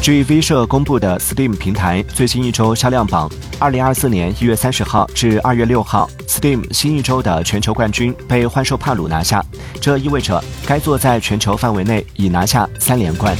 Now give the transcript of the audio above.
据 v 社公布的 steam 平台最新一周销量榜二零二四年一月三十号至二月六号 steam 新一周的全球冠军被幻兽帕鲁拿下这意味着该作在全球范围内已拿下三连冠。